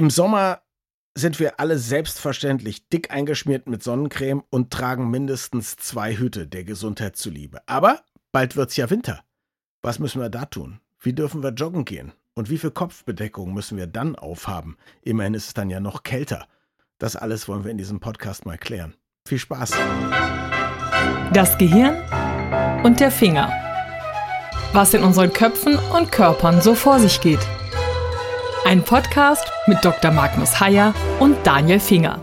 Im Sommer sind wir alle selbstverständlich dick eingeschmiert mit Sonnencreme und tragen mindestens zwei Hüte der Gesundheit zuliebe. Aber bald wird's ja Winter. Was müssen wir da tun? Wie dürfen wir joggen gehen? Und wie viel Kopfbedeckung müssen wir dann aufhaben? Immerhin ist es dann ja noch kälter. Das alles wollen wir in diesem Podcast mal klären. Viel Spaß. Das Gehirn und der Finger. Was in unseren Köpfen und Körpern so vor sich geht. Ein Podcast mit Dr. Magnus Heyer und Daniel Finger.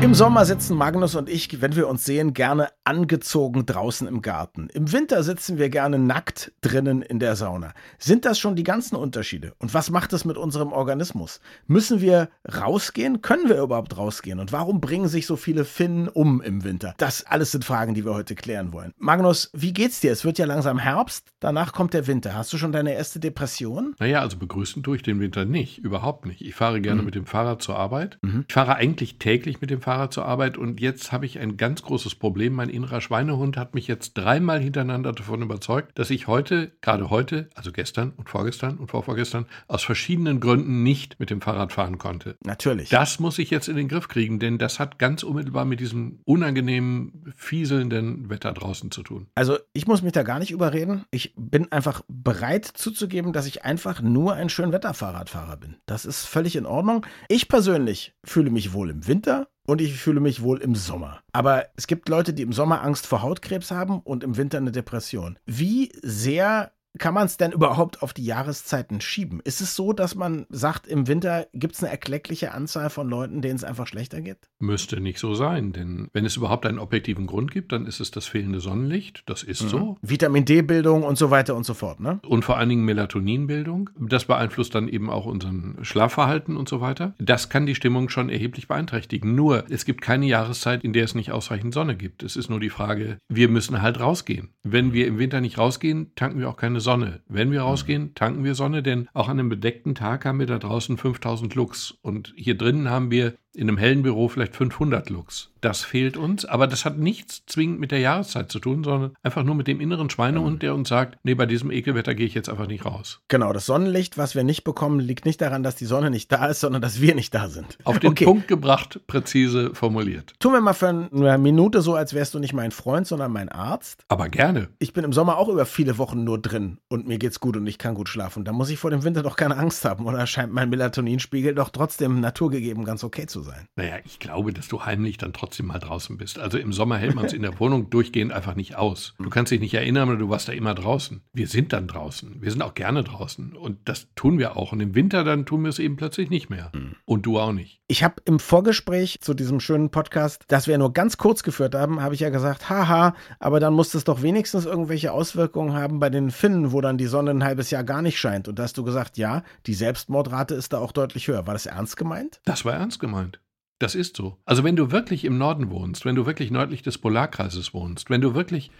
Im Sommer sitzen Magnus und ich, wenn wir uns sehen, gerne angezogen draußen im Garten. Im Winter sitzen wir gerne nackt drinnen in der Sauna. Sind das schon die ganzen Unterschiede? Und was macht es mit unserem Organismus? Müssen wir rausgehen? Können wir überhaupt rausgehen? Und warum bringen sich so viele Finnen um im Winter? Das alles sind Fragen, die wir heute klären wollen. Magnus, wie geht's dir? Es wird ja langsam Herbst, danach kommt der Winter. Hast du schon deine erste Depression? Naja, also begrüßen tue ich den Winter nicht, überhaupt nicht. Ich fahre gerne mhm. mit dem Fahrrad zur Arbeit. Mhm. Ich fahre eigentlich täglich mit dem Fahrrad Fahrrad zur Arbeit und jetzt habe ich ein ganz großes Problem. Mein innerer Schweinehund hat mich jetzt dreimal hintereinander davon überzeugt, dass ich heute, gerade heute, also gestern und vorgestern und vorvorgestern, aus verschiedenen Gründen nicht mit dem Fahrrad fahren konnte. Natürlich. Das muss ich jetzt in den Griff kriegen, denn das hat ganz unmittelbar mit diesem unangenehmen, fieselnden Wetter draußen zu tun. Also ich muss mich da gar nicht überreden. Ich bin einfach bereit zuzugeben, dass ich einfach nur ein Schönwetterfahrradfahrer bin. Das ist völlig in Ordnung. Ich persönlich fühle mich wohl im Winter und ich fühle mich wohl im Sommer. Aber es gibt Leute, die im Sommer Angst vor Hautkrebs haben und im Winter eine Depression. Wie sehr kann man es denn überhaupt auf die Jahreszeiten schieben? Ist es so, dass man sagt, im Winter gibt es eine erkleckliche Anzahl von Leuten, denen es einfach schlechter geht? Müsste nicht so sein, denn wenn es überhaupt einen objektiven Grund gibt, dann ist es das fehlende Sonnenlicht. Das ist mhm. so. Vitamin D-Bildung und so weiter und so fort, ne? Und vor allen Dingen Melatoninbildung. Das beeinflusst dann eben auch unseren Schlafverhalten und so weiter. Das kann die Stimmung schon erheblich beeinträchtigen. Nur, es gibt keine Jahreszeit, in der es nicht ausreichend Sonne gibt. Es ist nur die Frage, wir müssen halt rausgehen. Wenn wir im Winter nicht rausgehen, tanken wir auch keine Sonne. Sonne. Wenn wir rausgehen, tanken wir Sonne, denn auch an einem bedeckten Tag haben wir da draußen 5000 Lux. Und hier drinnen haben wir in einem hellen Büro vielleicht 500 Lux. Das fehlt uns, aber das hat nichts zwingend mit der Jahreszeit zu tun, sondern einfach nur mit dem inneren Schweinehund, der uns sagt, nee, bei diesem Ekelwetter gehe ich jetzt einfach nicht raus. Genau, das Sonnenlicht, was wir nicht bekommen, liegt nicht daran, dass die Sonne nicht da ist, sondern dass wir nicht da sind. Auf den okay. Punkt gebracht, präzise formuliert. Tun wir mal für eine Minute so, als wärst du nicht mein Freund, sondern mein Arzt. Aber gerne. Ich bin im Sommer auch über viele Wochen nur drin und mir geht's gut und ich kann gut schlafen. Da muss ich vor dem Winter doch keine Angst haben, oder scheint mein Melatoninspiegel doch trotzdem naturgegeben ganz okay zu sein? Naja, ich glaube, dass du heimlich dann trotzdem mal draußen bist. Also im Sommer hält man es in der Wohnung durchgehend einfach nicht aus. Du kannst dich nicht erinnern, aber du warst da immer draußen. Wir sind dann draußen. Wir sind auch gerne draußen. Und das tun wir auch. Und im Winter dann tun wir es eben plötzlich nicht mehr. Mhm. Und du auch nicht. Ich habe im Vorgespräch zu diesem schönen Podcast, das wir nur ganz kurz geführt haben, habe ich ja gesagt, haha, aber dann muss es doch wenigstens irgendwelche Auswirkungen haben bei den Finnen, wo dann die Sonne ein halbes Jahr gar nicht scheint. Und da hast du gesagt, ja, die Selbstmordrate ist da auch deutlich höher. War das ernst gemeint? Das war ernst gemeint. Das ist so. Also wenn du wirklich im Norden wohnst, wenn du wirklich nördlich des Polarkreises wohnst, wenn du wirklich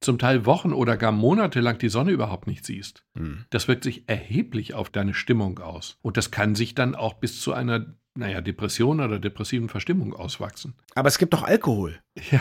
zum Teil Wochen oder gar Monate lang die Sonne überhaupt nicht siehst, hm. das wirkt sich erheblich auf deine Stimmung aus. Und das kann sich dann auch bis zu einer naja, Depression oder depressiven Verstimmung auswachsen. Aber es gibt doch Alkohol. Ja,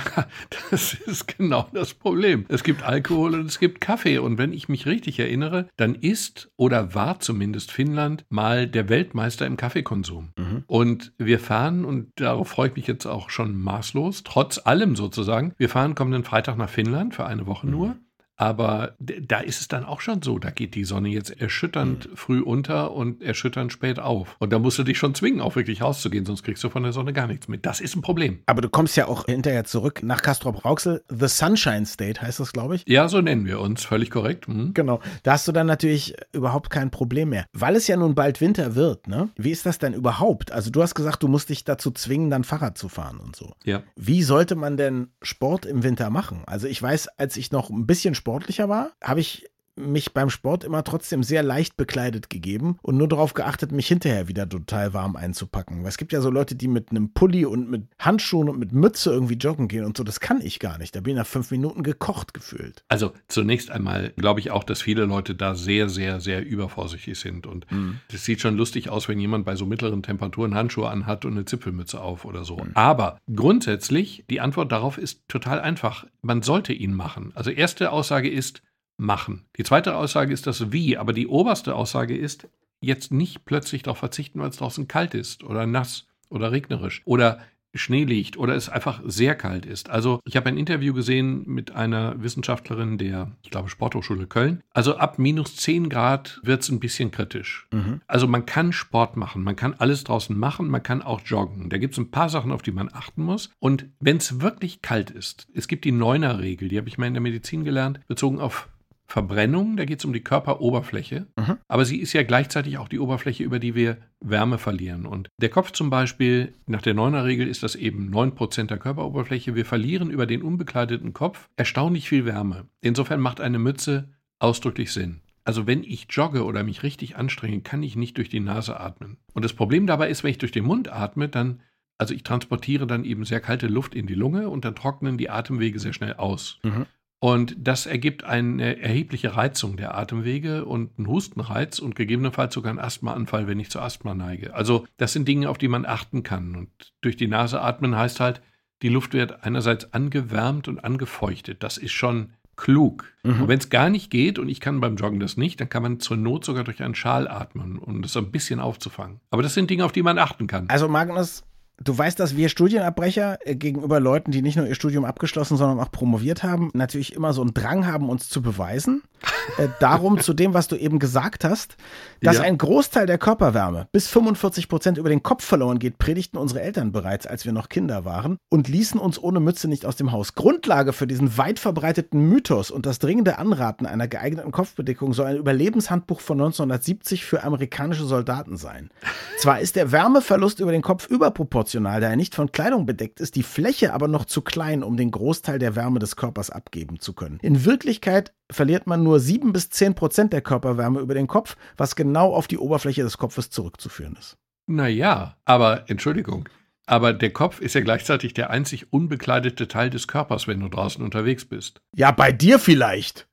das ist genau das Problem. Es gibt Alkohol und es gibt Kaffee. Und wenn ich mich richtig erinnere, dann ist oder war zumindest Finnland mal der Weltmeister im Kaffeekonsum. Mhm. Und wir fahren, und darauf freue ich mich jetzt auch schon maßlos, trotz allem sozusagen, wir fahren kommenden Freitag nach Finnland für eine Woche mhm. nur. Aber da ist es dann auch schon so, da geht die Sonne jetzt erschütternd mhm. früh unter und erschütternd spät auf. Und da musst du dich schon zwingen, auch wirklich rauszugehen, sonst kriegst du von der Sonne gar nichts mit. Das ist ein Problem. Aber du kommst ja auch hinterher zurück nach Castrop-Rauxel. The Sunshine State heißt das, glaube ich. Ja, so nennen wir uns, völlig korrekt. Mhm. Genau. Da hast du dann natürlich überhaupt kein Problem mehr. Weil es ja nun bald Winter wird, ne? Wie ist das denn überhaupt? Also du hast gesagt, du musst dich dazu zwingen, dann Fahrrad zu fahren und so. Ja. Wie sollte man denn Sport im Winter machen? Also ich weiß, als ich noch ein bisschen sportlicher war, habe ich mich beim Sport immer trotzdem sehr leicht bekleidet gegeben und nur darauf geachtet, mich hinterher wieder total warm einzupacken. Weil es gibt ja so Leute, die mit einem Pulli und mit Handschuhen und mit Mütze irgendwie joggen gehen und so. Das kann ich gar nicht. Da bin ich nach fünf Minuten gekocht gefühlt. Also zunächst einmal glaube ich auch, dass viele Leute da sehr, sehr, sehr übervorsichtig sind. Und es mhm. sieht schon lustig aus, wenn jemand bei so mittleren Temperaturen Handschuhe anhat und eine Zipfelmütze auf oder so. Mhm. Aber grundsätzlich, die Antwort darauf ist total einfach. Man sollte ihn machen. Also erste Aussage ist, machen. Die zweite Aussage ist das Wie, aber die oberste Aussage ist jetzt nicht plötzlich darauf verzichten, weil es draußen kalt ist oder nass oder regnerisch oder Schnee liegt oder es einfach sehr kalt ist. Also ich habe ein Interview gesehen mit einer Wissenschaftlerin der, ich glaube, Sporthochschule Köln. Also ab minus 10 Grad wird es ein bisschen kritisch. Mhm. Also man kann Sport machen, man kann alles draußen machen, man kann auch joggen. Da gibt es ein paar Sachen, auf die man achten muss. Und wenn es wirklich kalt ist, es gibt die Neuner-Regel, die habe ich mal in der Medizin gelernt, bezogen auf Verbrennung, da geht es um die Körperoberfläche, mhm. aber sie ist ja gleichzeitig auch die Oberfläche, über die wir Wärme verlieren. Und der Kopf zum Beispiel, nach der Neuner-Regel ist das eben 9% der Körperoberfläche. Wir verlieren über den unbekleideten Kopf erstaunlich viel Wärme. Insofern macht eine Mütze ausdrücklich Sinn. Also wenn ich jogge oder mich richtig anstrenge, kann ich nicht durch die Nase atmen. Und das Problem dabei ist, wenn ich durch den Mund atme, dann also ich transportiere dann eben sehr kalte Luft in die Lunge und dann trocknen die Atemwege sehr schnell aus. Mhm. Und das ergibt eine erhebliche Reizung der Atemwege und einen Hustenreiz und gegebenenfalls sogar einen Asthmaanfall, wenn ich zu Asthma neige. Also das sind Dinge, auf die man achten kann. Und durch die Nase atmen heißt halt, die Luft wird einerseits angewärmt und angefeuchtet. Das ist schon klug. Mhm. Und wenn es gar nicht geht und ich kann beim Joggen das nicht, dann kann man zur Not sogar durch einen Schal atmen, um das ein bisschen aufzufangen. Aber das sind Dinge, auf die man achten kann. Also Magnus, Du weißt, dass wir Studienabbrecher äh, gegenüber Leuten, die nicht nur ihr Studium abgeschlossen, sondern auch promoviert haben, natürlich immer so einen Drang haben, uns zu beweisen. Äh, darum zu dem, was du eben gesagt hast, dass ja. ein Großteil der Körperwärme bis 45 Prozent über den Kopf verloren geht, predigten unsere Eltern bereits, als wir noch Kinder waren und ließen uns ohne Mütze nicht aus dem Haus. Grundlage für diesen weit verbreiteten Mythos und das dringende Anraten einer geeigneten Kopfbedeckung soll ein Überlebenshandbuch von 1970 für amerikanische Soldaten sein. Zwar ist der Wärmeverlust über den Kopf überproportional, da er nicht von Kleidung bedeckt ist, die Fläche aber noch zu klein, um den Großteil der Wärme des Körpers abgeben zu können. In Wirklichkeit verliert man nur 7 bis 10 Prozent der Körperwärme über den Kopf, was genau auf die Oberfläche des Kopfes zurückzuführen ist. Naja, aber Entschuldigung. Aber der Kopf ist ja gleichzeitig der einzig unbekleidete Teil des Körpers, wenn du draußen unterwegs bist. Ja, bei dir vielleicht.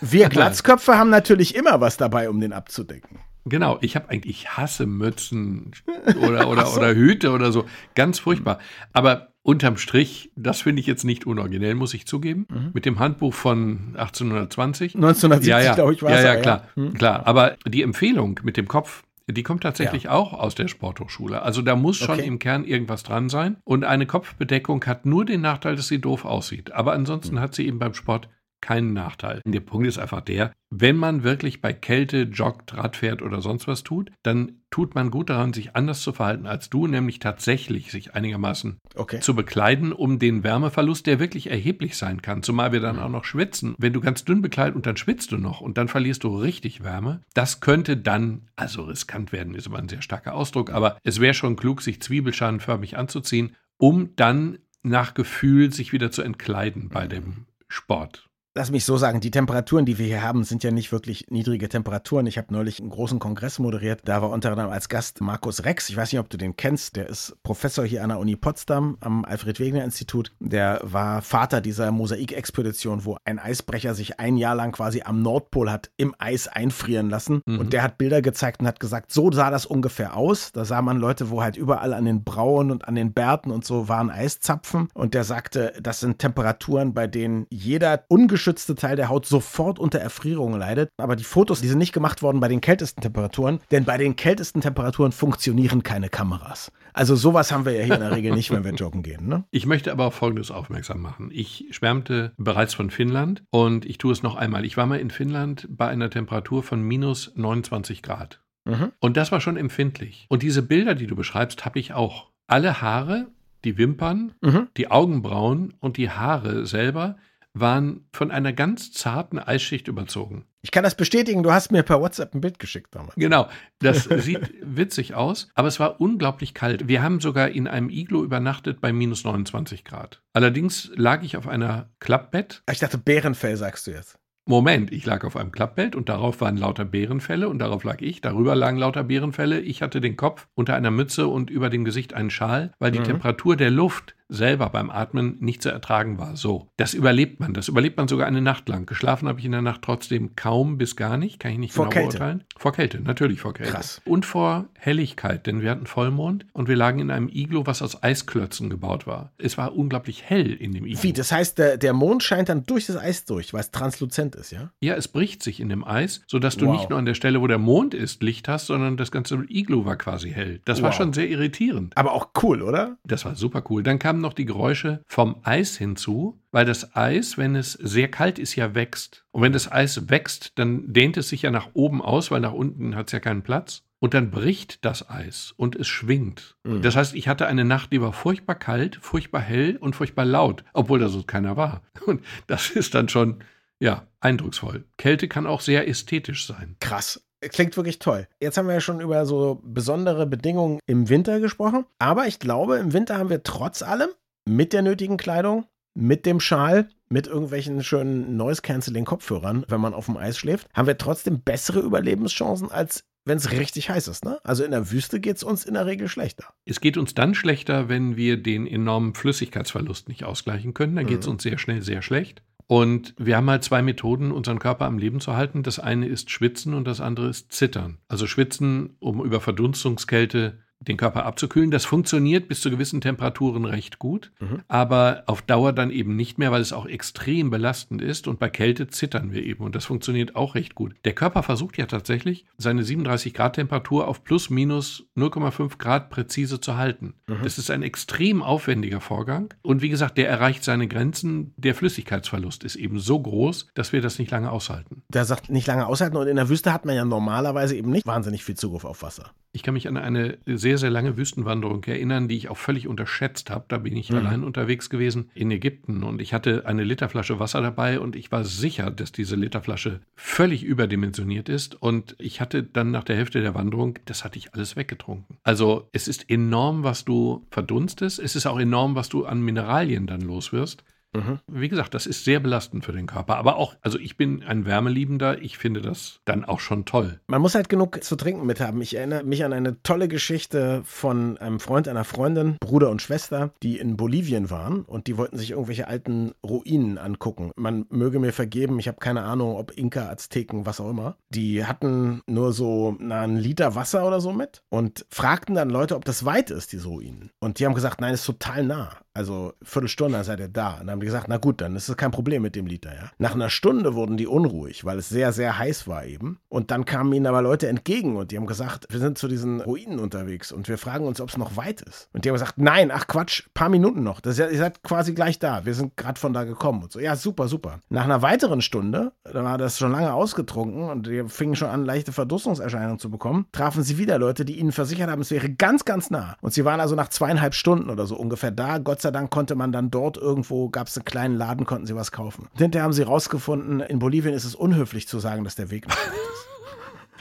Wir Glatzköpfe haben natürlich immer was dabei, um den abzudecken. Genau, ich habe eigentlich, ich hasse Mützen oder, oder, so. oder Hüte oder so. Ganz furchtbar. Aber unterm Strich, das finde ich jetzt nicht unoriginell, muss ich zugeben. Mhm. Mit dem Handbuch von 1820. 1970, ja, ja. glaube ich, war es. Ja, ja, klar, ja. Mhm. klar. Aber die Empfehlung mit dem Kopf, die kommt tatsächlich ja. auch aus der Sporthochschule. Also da muss schon okay. im Kern irgendwas dran sein. Und eine Kopfbedeckung hat nur den Nachteil, dass sie doof aussieht. Aber ansonsten mhm. hat sie eben beim Sport keinen Nachteil. Der Punkt ist einfach der, wenn man wirklich bei Kälte joggt, Rad fährt oder sonst was tut, dann tut man gut daran, sich anders zu verhalten als du, nämlich tatsächlich sich einigermaßen okay. zu bekleiden, um den Wärmeverlust, der wirklich erheblich sein kann, zumal wir dann mhm. auch noch schwitzen. Wenn du ganz dünn bekleidet und dann schwitzt du noch und dann verlierst du richtig Wärme, das könnte dann, also riskant werden, ist aber ein sehr starker Ausdruck, aber es wäre schon klug, sich zwiebelschalenförmig anzuziehen, um dann nach Gefühl sich wieder zu entkleiden bei dem Sport lass mich so sagen, die Temperaturen, die wir hier haben, sind ja nicht wirklich niedrige Temperaturen. Ich habe neulich einen großen Kongress moderiert. Da war unter anderem als Gast Markus Rex. Ich weiß nicht, ob du den kennst. Der ist Professor hier an der Uni Potsdam am Alfred-Wegener-Institut. Der war Vater dieser Mosaikexpedition, wo ein Eisbrecher sich ein Jahr lang quasi am Nordpol hat im Eis einfrieren lassen. Mhm. Und der hat Bilder gezeigt und hat gesagt, so sah das ungefähr aus. Da sah man Leute, wo halt überall an den Brauen und an den Bärten und so waren Eiszapfen. Und der sagte, das sind Temperaturen, bei denen jeder ungeschützte ungeschützte Teil der Haut sofort unter Erfrierung leidet. Aber die Fotos, die sind nicht gemacht worden bei den kältesten Temperaturen, denn bei den kältesten Temperaturen funktionieren keine Kameras. Also sowas haben wir ja hier in der Regel nicht, wenn wir joggen gehen. Ne? Ich möchte aber auf Folgendes aufmerksam machen. Ich schwärmte bereits von Finnland und ich tue es noch einmal. Ich war mal in Finnland bei einer Temperatur von minus 29 Grad. Mhm. Und das war schon empfindlich. Und diese Bilder, die du beschreibst, habe ich auch. Alle Haare, die Wimpern, mhm. die Augenbrauen und die Haare selber waren von einer ganz zarten Eisschicht überzogen. Ich kann das bestätigen, du hast mir per WhatsApp ein Bild geschickt damals. Genau, das sieht witzig aus, aber es war unglaublich kalt. Wir haben sogar in einem Iglo übernachtet bei minus 29 Grad. Allerdings lag ich auf einer Klappbett. Ich dachte, Bärenfell sagst du jetzt. Moment, ich lag auf einem Klappbett und darauf waren lauter Bärenfälle und darauf lag ich. Darüber lagen lauter Bärenfälle. Ich hatte den Kopf unter einer Mütze und über dem Gesicht einen Schal, weil die mhm. Temperatur der Luft selber beim Atmen nicht zu ertragen war. So, das überlebt man. Das überlebt man sogar eine Nacht lang. Geschlafen habe ich in der Nacht trotzdem kaum bis gar nicht. Kann ich nicht vor genau Kälte. beurteilen. Vor Kälte, natürlich vor Kälte. Krass. Und vor Helligkeit, denn wir hatten Vollmond und wir lagen in einem Iglo, was aus Eisklötzen gebaut war. Es war unglaublich hell in dem Iglo. Wie, das heißt, der, der Mond scheint dann durch das Eis durch, weil es transluzent ist, ja? Ja, es bricht sich in dem Eis, sodass du Wow. nicht nur an der Stelle, wo der Mond ist, Licht hast, sondern das ganze Iglo war quasi hell. Das war Wow. schon sehr irritierend. Aber auch cool, oder? Das war super cool. Dann kamen noch die Geräusche vom Eis hinzu, weil das Eis, wenn es sehr kalt ist, ja wächst. Und wenn das Eis wächst, dann dehnt es sich ja nach oben aus, weil nach unten hat es ja keinen Platz. Und dann bricht das Eis und es schwingt. Mhm. Das heißt, ich hatte eine Nacht, die war furchtbar kalt, furchtbar hell und furchtbar laut, obwohl da so keiner war. Und das ist dann schon, ja, eindrucksvoll. Kälte kann auch sehr ästhetisch sein. Krass. Klingt wirklich toll. Jetzt haben wir ja schon über so besondere Bedingungen im Winter gesprochen. Aber ich glaube, im Winter haben wir trotz allem mit der nötigen Kleidung, mit dem Schal, mit irgendwelchen schönen Noise-Canceling-Kopfhörern, wenn man auf dem Eis schläft, haben wir trotzdem bessere Überlebenschancen, als wenn es richtig heiß ist. Ne? Also in der Wüste geht es uns in der Regel schlechter. Es geht uns dann schlechter, wenn wir den enormen Flüssigkeitsverlust nicht ausgleichen können. Dann geht es Mhm. uns sehr schnell sehr schlecht. Und wir haben halt zwei Methoden, unseren Körper am Leben zu halten. Das eine ist Schwitzen und das andere ist Zittern. Also Schwitzen, um über Verdunstungskälte den Körper abzukühlen. Das funktioniert bis zu gewissen Temperaturen recht gut, Mhm. aber auf Dauer dann eben nicht mehr, weil es auch extrem belastend ist. Und bei Kälte zittern wir eben und das funktioniert auch recht gut. Der Körper versucht ja tatsächlich, seine 37 Grad Temperatur auf plus minus 0,5 Grad präzise zu halten. Mhm. Das ist ein extrem aufwendiger Vorgang. Und wie gesagt, der erreicht seine Grenzen. Der Flüssigkeitsverlust ist eben so groß, dass wir das nicht lange aushalten. Der sagt, nicht lange aushalten. Und in der Wüste hat man ja normalerweise eben nicht wahnsinnig viel Zugriff auf Wasser. Ich kann mich an eine sehr, sehr lange Wüstenwanderung erinnern, die ich auch völlig unterschätzt habe. Da bin ich Mhm. allein unterwegs gewesen in Ägypten und ich hatte eine Literflasche Wasser dabei und ich war sicher, dass diese Literflasche völlig überdimensioniert ist und ich hatte dann nach der Hälfte der Wanderung, das hatte ich alles weggetrunken. Also es ist enorm, was du verdunstest. Es ist auch enorm, was du an Mineralien dann los wirst. Mhm. Wie gesagt, das ist sehr belastend für den Körper. Aber auch, also ich bin ein Wärmeliebender, ich finde das dann auch schon toll. Man muss halt genug zu trinken mit haben. Ich erinnere mich an eine tolle Geschichte von einem Freund, einer Freundin, Bruder und Schwester, die in Bolivien waren und die wollten sich irgendwelche alten Ruinen angucken. Man möge mir vergeben, ich habe keine Ahnung, ob Inka, Azteken, was auch immer. Die hatten nur so na, einen Liter Wasser oder so mit und fragten dann Leute, ob das weit ist, diese Ruinen. Und die haben gesagt, nein, ist total nah. Also Viertelstunde dann seid ihr da. Und dann haben die gesagt, na gut, dann ist es kein Problem mit dem Liter, ja. Nach einer Stunde wurden die unruhig, weil es sehr, sehr heiß war eben. Und dann kamen ihnen aber Leute entgegen und die haben gesagt, wir sind zu diesen Ruinen unterwegs und wir fragen uns, ob es noch weit ist. Und die haben gesagt, nein, ach Quatsch, paar Minuten noch. Das ihr seid quasi gleich da. Wir sind gerade von da gekommen und so. Ja, super, super. Nach einer weiteren Stunde, da war das schon lange ausgetrunken und die fingen schon an, leichte Verdunstungserscheinungen zu bekommen, trafen sie wieder Leute, die ihnen versichert haben, es wäre ganz, ganz nah. Und sie waren also nach zweieinhalb Stunden oder so ungefähr da. Gott sei Dank konnte man dann dort irgendwo, gab es einen kleinen Laden, konnten sie was kaufen. Hinterher haben sie rausgefunden, in Bolivien ist es unhöflich zu sagen, dass der Weg nicht ist.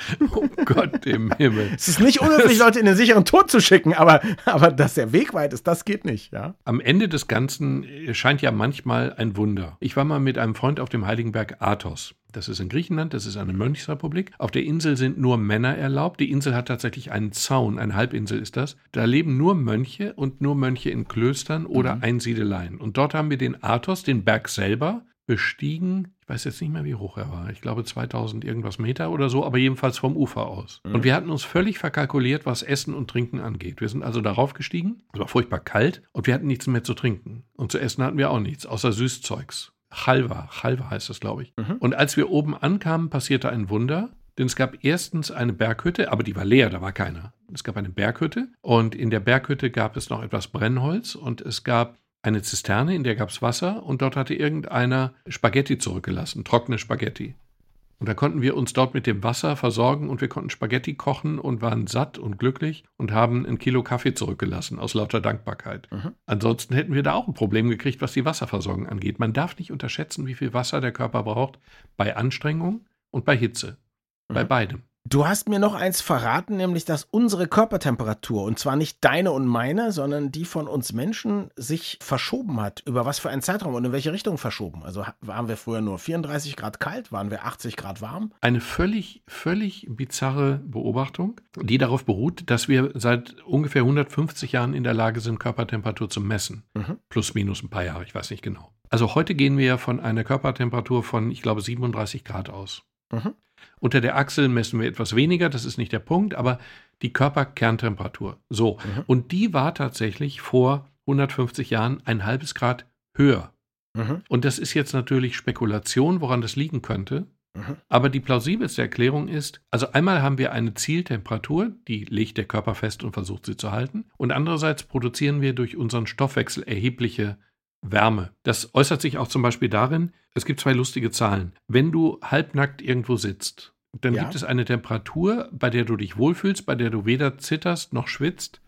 Oh Gott im Himmel. Es ist nicht unhöflich, Leute in den sicheren Tod zu schicken, aber, aber dass der Weg weit ist, das geht nicht, ja. Am Ende des Ganzen scheint ja manchmal ein Wunder. Ich war mal mit einem Freund auf dem Heiligenberg Athos. Das ist in Griechenland, das ist eine Mönchsrepublik. Auf der Insel sind nur Männer erlaubt. Die Insel hat tatsächlich einen Zaun, eine Halbinsel ist das. Da leben nur Mönche und nur Mönche in Klöstern oder Einsiedeleien. Und dort haben wir den Athos, den Berg selber, bestiegen. Ich weiß jetzt nicht mehr, wie hoch er war. Ich glaube 2000 irgendwas Meter oder so, aber jedenfalls vom Ufer aus. Und wir hatten uns völlig verkalkuliert, was Essen und Trinken angeht. Wir sind also darauf gestiegen. Es war furchtbar kalt und wir hatten nichts mehr zu trinken. Und zu essen hatten wir auch nichts, außer Süßzeugs. Halva, Halva heißt das, glaube ich. Mhm. Und als wir oben ankamen, passierte ein Wunder. Denn es gab erstens eine Berghütte, aber die war leer, da war keiner. Es gab eine Berghütte und in der Berghütte gab es noch etwas Brennholz und es gab eine Zisterne, in der gab es Wasser und dort hatte irgendeiner Spaghetti zurückgelassen, trockene Spaghetti. Und da konnten wir uns dort mit dem Wasser versorgen und wir konnten Spaghetti kochen und waren satt und glücklich und haben ein Kilo Kaffee zurückgelassen aus lauter Dankbarkeit. Mhm. Ansonsten hätten wir da auch ein Problem gekriegt, was die Wasserversorgung angeht. Man darf nicht unterschätzen, wie viel Wasser der Körper braucht bei Anstrengung und bei Hitze. Bei Mhm. beidem. Du hast mir noch eins verraten, nämlich dass unsere Körpertemperatur, und zwar nicht deine und meine, sondern die von uns Menschen, sich verschoben hat. Über was für einen Zeitraum und in welche Richtung verschoben? Also waren wir früher nur 34 Grad kalt, waren wir 80 Grad warm? Eine völlig, völlig bizarre Beobachtung, die darauf beruht, dass wir seit ungefähr 150 Jahren in der Lage sind, Körpertemperatur zu messen. Mhm. Plus, minus ein paar Jahre, ich weiß nicht genau. Also heute gehen wir ja von einer Körpertemperatur von, ich glaube, 37 Grad aus. Mhm. Unter der Achsel messen wir etwas weniger, das ist nicht der Punkt, aber die Körperkerntemperatur. So. Mhm. Und die war tatsächlich vor 150 Jahren ein halbes Grad höher. Mhm. Und das ist jetzt natürlich Spekulation, woran das liegen könnte. Mhm. Aber die plausibelste Erklärung ist, also einmal haben wir eine Zieltemperatur, die legt der Körper fest und versucht sie zu halten. Und andererseits produzieren wir durch unseren Stoffwechsel erhebliche Wärme. Das äußert sich auch zum Beispiel darin, es gibt zwei lustige Zahlen. Wenn du halbnackt irgendwo sitzt, dann ja. gibt es eine Temperatur, bei der du dich wohlfühlst, bei der du weder zitterst noch schwitzt.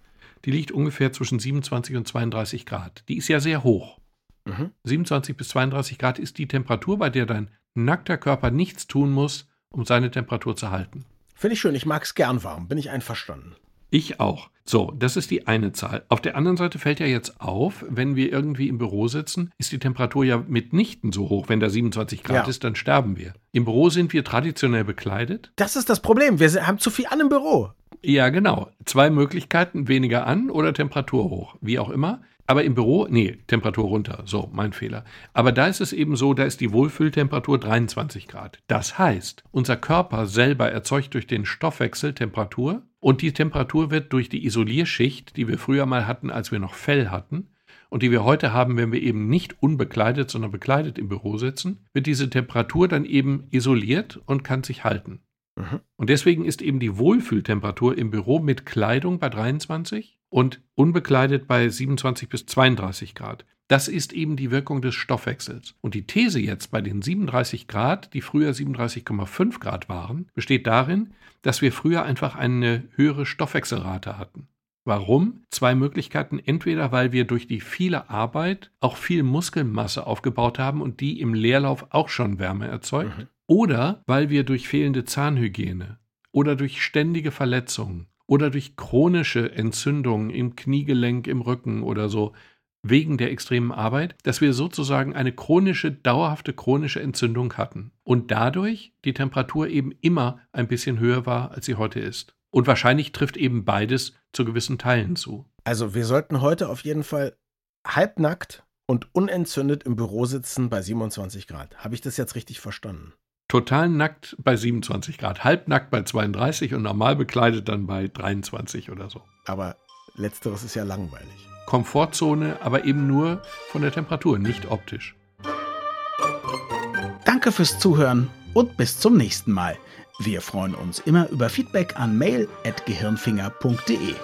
Die liegt ungefähr zwischen 27 und 32 Grad. Die ist ja sehr hoch. Mhm. 27 bis 32 Grad ist die Temperatur, bei der dein nackter Körper nichts tun muss, um seine Temperatur zu halten. Finde ich schön, ich mag es gern warm, bin ich einverstanden. Ich auch. So, das ist die eine Zahl. Auf der anderen Seite fällt ja jetzt auf, wenn wir irgendwie im Büro sitzen, ist die Temperatur ja mitnichten so hoch. Wenn da 27 Grad ja. ist, dann sterben wir. Im Büro sind wir traditionell bekleidet. Das ist das Problem. Wir haben zu viel an im Büro. Ja, genau. Zwei Möglichkeiten, weniger an oder Temperatur hoch. Wie auch immer. Aber im Büro, nee, Temperatur runter. So, mein Fehler. Aber da ist es eben so, da ist die Wohlfühltemperatur 23 Grad. Das heißt, unser Körper selber erzeugt durch den Stoffwechsel Temperatur und die Temperatur wird durch die Isolierschicht, die wir früher mal hatten, als wir noch Fell hatten, und die wir heute haben, wenn wir eben nicht unbekleidet, sondern bekleidet im Büro sitzen, wird diese Temperatur dann eben isoliert und kann sich halten. Mhm. Und deswegen ist eben die Wohlfühltemperatur im Büro mit Kleidung bei 23 und unbekleidet bei 27 bis 32 Grad. Das ist eben die Wirkung des Stoffwechsels. Und die These jetzt bei den 37 Grad, die früher 37,5 Grad waren, besteht darin, dass wir früher einfach eine höhere Stoffwechselrate hatten. Warum? Zwei Möglichkeiten. Entweder weil wir durch die viele Arbeit auch viel Muskelmasse aufgebaut haben und die im Leerlauf auch schon Wärme erzeugt. Mhm. Oder weil wir durch fehlende Zahnhygiene oder durch ständige Verletzungen oder durch chronische Entzündungen im Kniegelenk, im Rücken oder so, wegen der extremen Arbeit, dass wir sozusagen eine chronische, dauerhafte chronische Entzündung hatten und dadurch die Temperatur eben immer ein bisschen höher war, als sie heute ist. Und wahrscheinlich trifft eben beides zu gewissen Teilen zu. Also wir sollten heute auf jeden Fall halbnackt und unentzündet im Büro sitzen bei 27 Grad. Habe ich das jetzt richtig verstanden? Total nackt bei 27 Grad, halbnackt bei 32 und normal bekleidet dann bei 23 oder so. Aber letzteres ist ja langweilig. Komfortzone, aber eben nur von der Temperatur, nicht optisch. Danke fürs Zuhören und bis zum nächsten Mal. Wir freuen uns immer über Feedback an mail.gehirnfinger.de.